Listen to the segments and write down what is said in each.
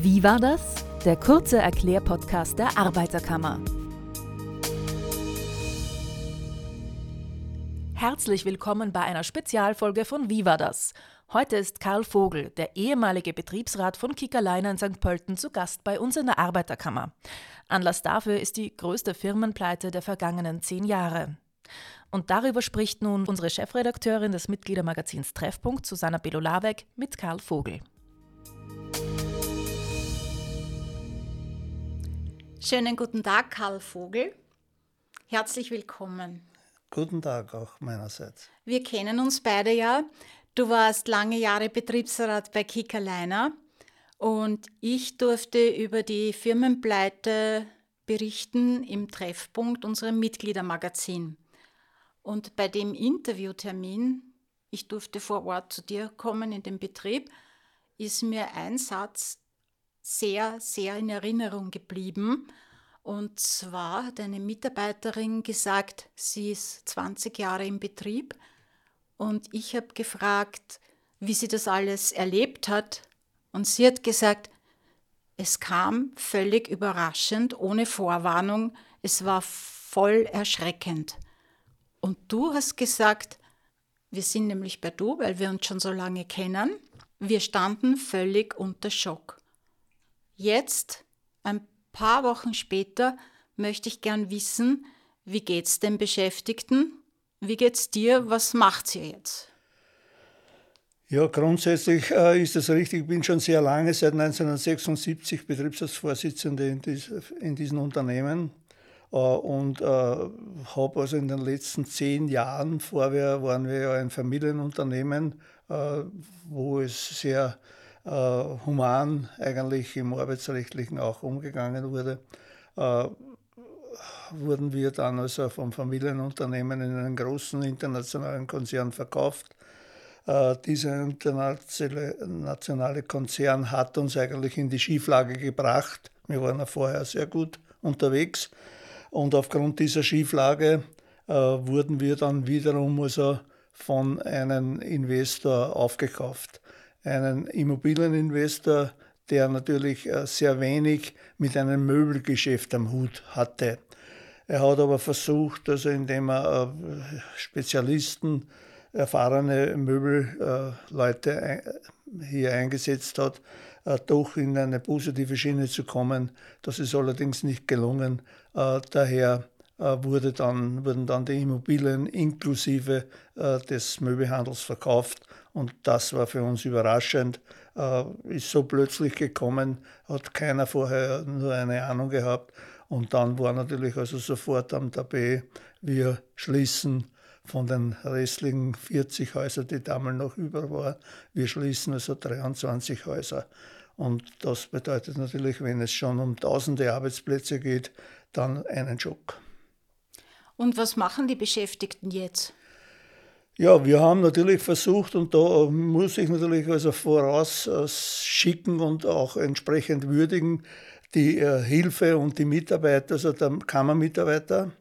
Wie war das? Der kurze Erklärpodcast der Arbeiterkammer. Herzlich willkommen bei einer Spezialfolge von Wie war das? Heute ist Karl Vogel, der ehemalige Betriebsrat von Kickerleiner in St. Pölten, zu Gast bei uns in der Arbeiterkammer. Anlass dafür ist die größte Firmenpleite der vergangenen zehn Jahre. Und darüber spricht nun unsere Chefredakteurin des Mitgliedermagazins Treffpunkt, Susanna Belolawek, mit Karl Vogel. Schönen guten Tag, Karl Vogel. Herzlich willkommen. Guten Tag auch meinerseits. Wir kennen uns beide ja. Du warst lange Jahre Betriebsrat bei Kickerleiner und ich durfte über die Firmenpleite berichten im Treffpunkt unserem Mitgliedermagazin. Und bei dem Interviewtermin, ich durfte vor Ort zu dir kommen in den Betrieb, ist mir ein Satz sehr, sehr in Erinnerung geblieben. Und zwar hat eine Mitarbeiterin gesagt, sie ist 20 Jahre im Betrieb und ich habe gefragt, wie sie das alles erlebt hat. Und sie hat gesagt, es kam völlig überraschend, ohne Vorwarnung. Es war voll erschreckend. Und du hast gesagt, wir sind nämlich bei du, weil wir uns schon so lange kennen. Wir standen völlig unter Schock. Jetzt, ein paar Wochen später, möchte ich gern wissen, wie geht's den Beschäftigten? Wie geht's dir? Was macht ihr jetzt? Ja, grundsätzlich äh, ist das richtig. Ich bin schon sehr lange, seit 1976, Betriebsratsvorsitzende in, dies, in diesen Unternehmen äh, und äh, habe also in den letzten zehn Jahren, vorher waren wir ja ein Familienunternehmen, äh, wo es sehr human eigentlich im Arbeitsrechtlichen auch umgegangen wurde, äh, wurden wir dann also vom Familienunternehmen in einen großen internationalen Konzern verkauft. Äh, dieser internationale Konzern hat uns eigentlich in die Schieflage gebracht. Wir waren ja vorher sehr gut unterwegs und aufgrund dieser Schieflage äh, wurden wir dann wiederum also von einem Investor aufgekauft einen Immobilieninvestor, der natürlich äh, sehr wenig mit einem Möbelgeschäft am Hut hatte. Er hat aber versucht, also indem er äh, Spezialisten, erfahrene Möbelleute äh, hier eingesetzt hat, doch in eine positive Schiene zu kommen. Das ist allerdings nicht gelungen. Daher wurde dann, wurden dann die Immobilien inklusive des Möbelhandels verkauft und das war für uns überraschend. Äh, ist so plötzlich gekommen, hat keiner vorher nur eine Ahnung gehabt. Und dann war natürlich also sofort am Tapet, wir schließen von den restlichen 40 Häusern, die damals noch über waren, wir schließen also 23 Häuser. Und das bedeutet natürlich, wenn es schon um tausende Arbeitsplätze geht, dann einen Schock. Und was machen die Beschäftigten jetzt? Ja, wir haben natürlich versucht und da muss ich natürlich also vorausschicken und auch entsprechend würdigen die äh, Hilfe und die Mitarbeiter, also der Kammermitarbeiter.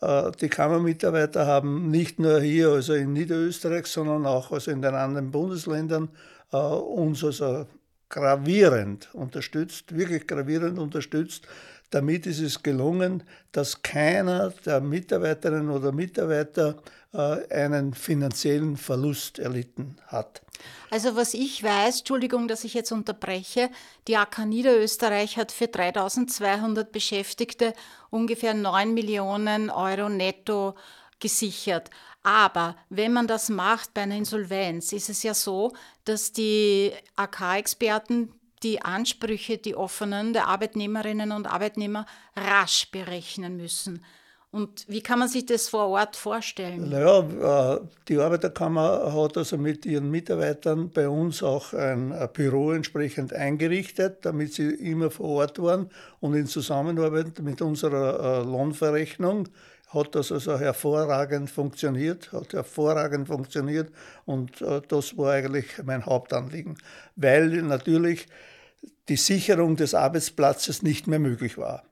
Äh, die Kammermitarbeiter haben nicht nur hier, also in Niederösterreich, sondern auch also in den anderen Bundesländern äh, uns also gravierend unterstützt, wirklich gravierend unterstützt. Damit ist es gelungen, dass keiner der Mitarbeiterinnen oder Mitarbeiter äh, einen finanziellen Verlust erlitten hat. Also was ich weiß, Entschuldigung, dass ich jetzt unterbreche, die AK Niederösterreich hat für 3200 Beschäftigte ungefähr 9 Millionen Euro netto gesichert. Aber wenn man das macht bei einer Insolvenz, ist es ja so, dass die AK-Experten die Ansprüche, die offenen der Arbeitnehmerinnen und Arbeitnehmer rasch berechnen müssen. Und wie kann man sich das vor Ort vorstellen? Naja, äh, die Arbeiterkammer hat also mit ihren Mitarbeitern bei uns auch ein Büro entsprechend eingerichtet, damit sie immer vor Ort waren und in Zusammenarbeit mit unserer äh, Lohnverrechnung hat das also hervorragend funktioniert, hat hervorragend funktioniert und äh, das war eigentlich mein Hauptanliegen, weil natürlich die Sicherung des Arbeitsplatzes nicht mehr möglich war.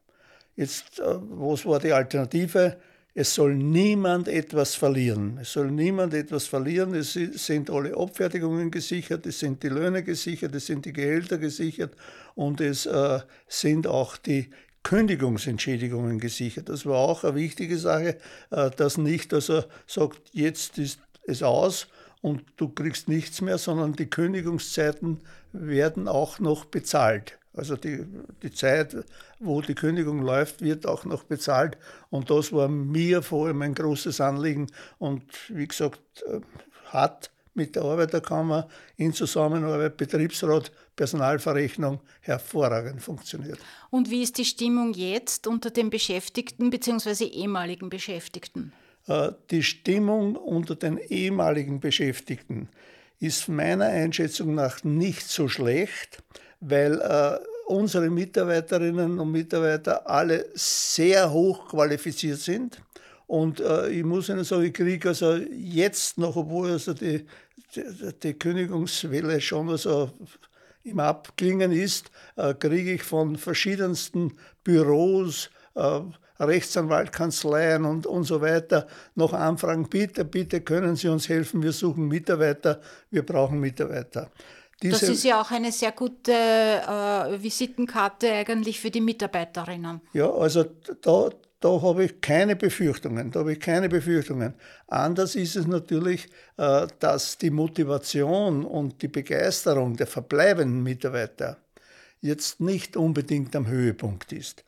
Jetzt, äh, was war die Alternative? es soll niemand etwas verlieren. Es soll niemand etwas verlieren. Es sind alle Abfertigungen gesichert, es sind die Löhne gesichert, es sind die Gehälter gesichert und es äh, sind auch die Kündigungsentschädigungen gesichert. Das war auch eine wichtige Sache, äh, dass nicht, dass er sagt, jetzt ist es aus und du kriegst nichts mehr, sondern die Kündigungszeiten werden auch noch bezahlt. Also die, die Zeit, wo die Kündigung läuft, wird auch noch bezahlt. Und das war mir vor allem ein großes Anliegen. Und wie gesagt, äh, hat mit der Arbeiterkammer in Zusammenarbeit Betriebsrat, Personalverrechnung hervorragend funktioniert. Und wie ist die Stimmung jetzt unter den Beschäftigten bzw. ehemaligen Beschäftigten? Äh, die Stimmung unter den ehemaligen Beschäftigten ist meiner Einschätzung nach nicht so schlecht weil äh, unsere Mitarbeiterinnen und Mitarbeiter alle sehr hoch qualifiziert sind. Und äh, ich muss Ihnen sagen, ich kriege also jetzt noch, obwohl also die, die, die Kündigungswelle schon also im Abklingen ist, äh, kriege ich von verschiedensten Büros, äh, Rechtsanwaltkanzleien und, und so weiter noch Anfragen, bitte, bitte können Sie uns helfen, wir suchen Mitarbeiter, wir brauchen Mitarbeiter. Diese, das ist ja auch eine sehr gute äh, Visitenkarte eigentlich für die Mitarbeiterinnen. Ja, also da, da habe ich keine Befürchtungen. Da habe ich keine Befürchtungen. Anders ist es natürlich, äh, dass die Motivation und die Begeisterung der verbleibenden Mitarbeiter jetzt nicht unbedingt am Höhepunkt ist.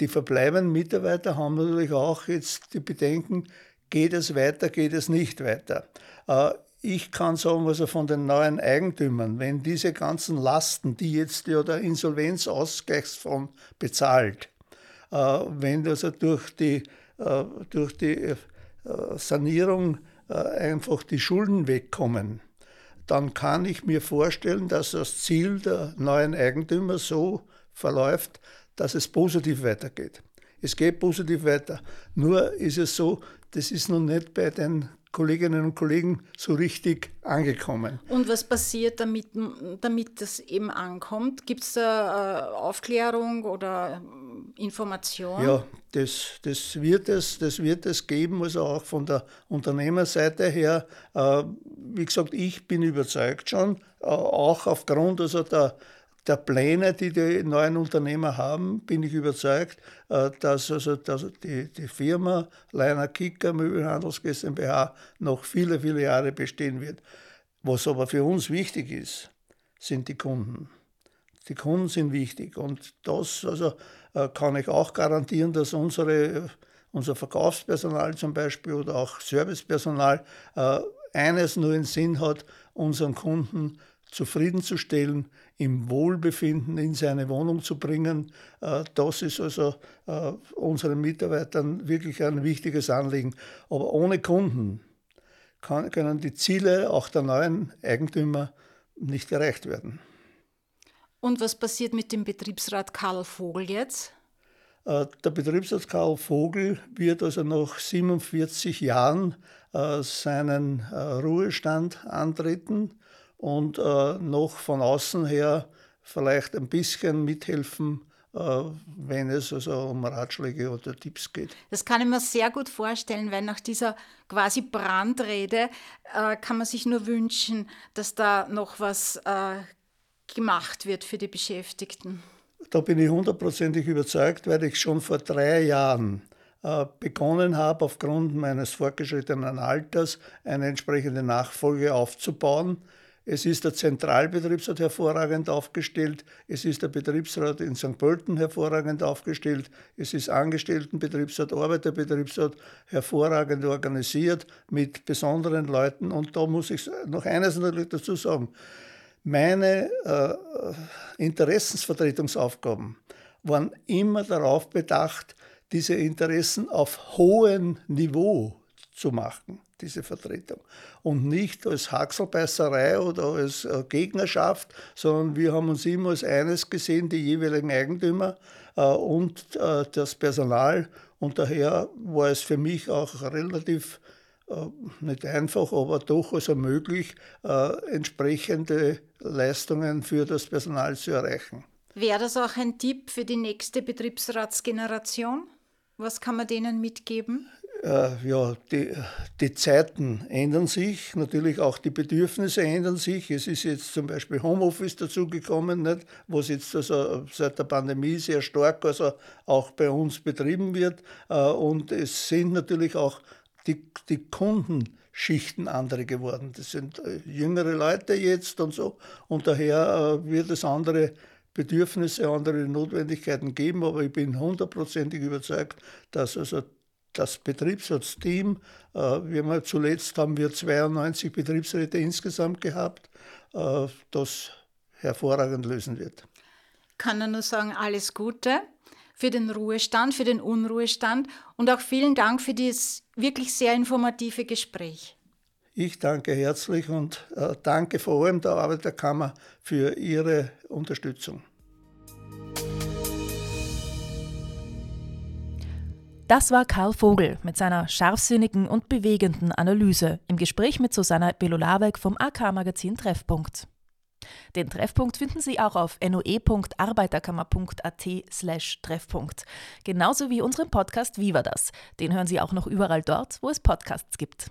Die verbleibenden Mitarbeiter haben natürlich auch jetzt die Bedenken, geht es weiter, geht es nicht weiter. Äh, ich kann sagen, also von den neuen Eigentümern, wenn diese ganzen Lasten, die jetzt ja der Insolvenzausgleichsfonds bezahlt, wenn also durch die, äh, durch die äh, Sanierung äh, einfach die Schulden wegkommen, dann kann ich mir vorstellen, dass das Ziel der neuen Eigentümer so verläuft, dass es positiv weitergeht. Es geht positiv weiter. Nur ist es so, das ist noch nicht bei den Kolleginnen und Kollegen so richtig angekommen. Und was passiert, damit, damit das eben ankommt? Gibt es da äh, Aufklärung oder Information? Ja, das, das, wird es, das wird es geben, also auch von der Unternehmerseite her. Äh, wie gesagt, ich bin überzeugt schon, äh, auch aufgrund also der der Pläne, die die neuen Unternehmer haben, bin ich überzeugt, äh, dass also dass die, die Firma Leiner Kicker Möbelhandels GmbH noch viele, viele Jahre bestehen wird. Was aber für uns wichtig ist, sind die Kunden. Die Kunden sind wichtig und das also, äh, kann ich auch garantieren, dass unsere, unser Verkaufspersonal zum Beispiel oder auch Servicepersonal äh, eines nur in Sinn hat, unseren Kunden zufriedenzustellen, im Wohlbefinden in seine Wohnung zu bringen. Äh, das ist also äh, unseren Mitarbeitern wirklich ein wichtiges Anliegen. Aber ohne Kunden können die Ziele auch der neuen Eigentümer nicht erreicht werden. Und was passiert mit dem Betriebsrat Karl Vogel jetzt? Äh, der Betriebsrat Karl Vogel wird also nach 47 Jahren seinen Ruhestand antreten und äh, noch von außen her vielleicht ein bisschen mithelfen, äh, wenn es also um Ratschläge oder Tipps geht. Das kann ich mir sehr gut vorstellen, weil nach dieser quasi Brandrede äh, kann man sich nur wünschen, dass da noch was äh, gemacht wird für die Beschäftigten. Da bin ich hundertprozentig überzeugt, weil ich schon vor drei Jahren äh, begonnen habe, aufgrund meines fortgeschrittenen Alters eine entsprechende Nachfolge aufzubauen. Es ist der Zentralbetriebsrat hervorragend aufgestellt. Es ist der Betriebsrat in St. Pölten hervorragend aufgestellt. Es ist Angestelltenbetriebsrat, Arbeiterbetriebsrat hervorragend organisiert mit besonderen Leuten. Und da muss ich noch eines natürlich dazu sagen. Meine äh, Interessensvertretungsaufgaben waren immer darauf bedacht, diese Interessen auf hohem Niveau zu machen diese Vertretung. Und nicht als Haxelbeißerei oder als äh, Gegnerschaft, sondern wir haben uns immer als eines gesehen, die jeweiligen Eigentümer äh, und äh, das Personal. Und daher war es für mich auch relativ nicht einfach, aber doch also möglich, entsprechende Leistungen für das Personal zu erreichen. Wäre das auch ein Tipp für die nächste Betriebsratsgeneration? Was kann man denen mitgeben? Äh, ja, die, die Zeiten ändern sich, natürlich auch die Bedürfnisse ändern sich. Es ist jetzt zum Beispiel Homeoffice dazugekommen, nicht, was jetzt also seit der Pandemie sehr stark also auch bei uns betrieben wird. Äh, und es sind natürlich auch die, die Kundenschichten andere geworden. Das sind äh, jüngere Leute jetzt und so. Und daher wird es andere Bedürfnisse, andere Notwendigkeiten geben. Aber ich bin hundertprozentig überzeugt, dass also das Betriebsratsteam, äh, wir haben zuletzt haben wir 92 Betriebsräte insgesamt gehabt, äh, das hervorragend lösen wird. Kann er nur sagen, alles Gute für den Ruhestand, für den Unruhestand und auch vielen Dank für dieses wirklich sehr informative Gespräch. Ich danke herzlich und äh, danke vor allem der Arbeiterkammer für Ihre Unterstützung. Das war Karl Vogel mit seiner scharfsinnigen und bewegenden Analyse im Gespräch mit Susanna Belolawek vom AK-Magazin Treffpunkt. Den Treffpunkt finden Sie auch auf noe.arbeiterkammer.at slash Treffpunkt. Genauso wie unseren Podcast Viva das. Den hören Sie auch noch überall dort, wo es Podcasts gibt.